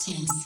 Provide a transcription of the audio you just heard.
James.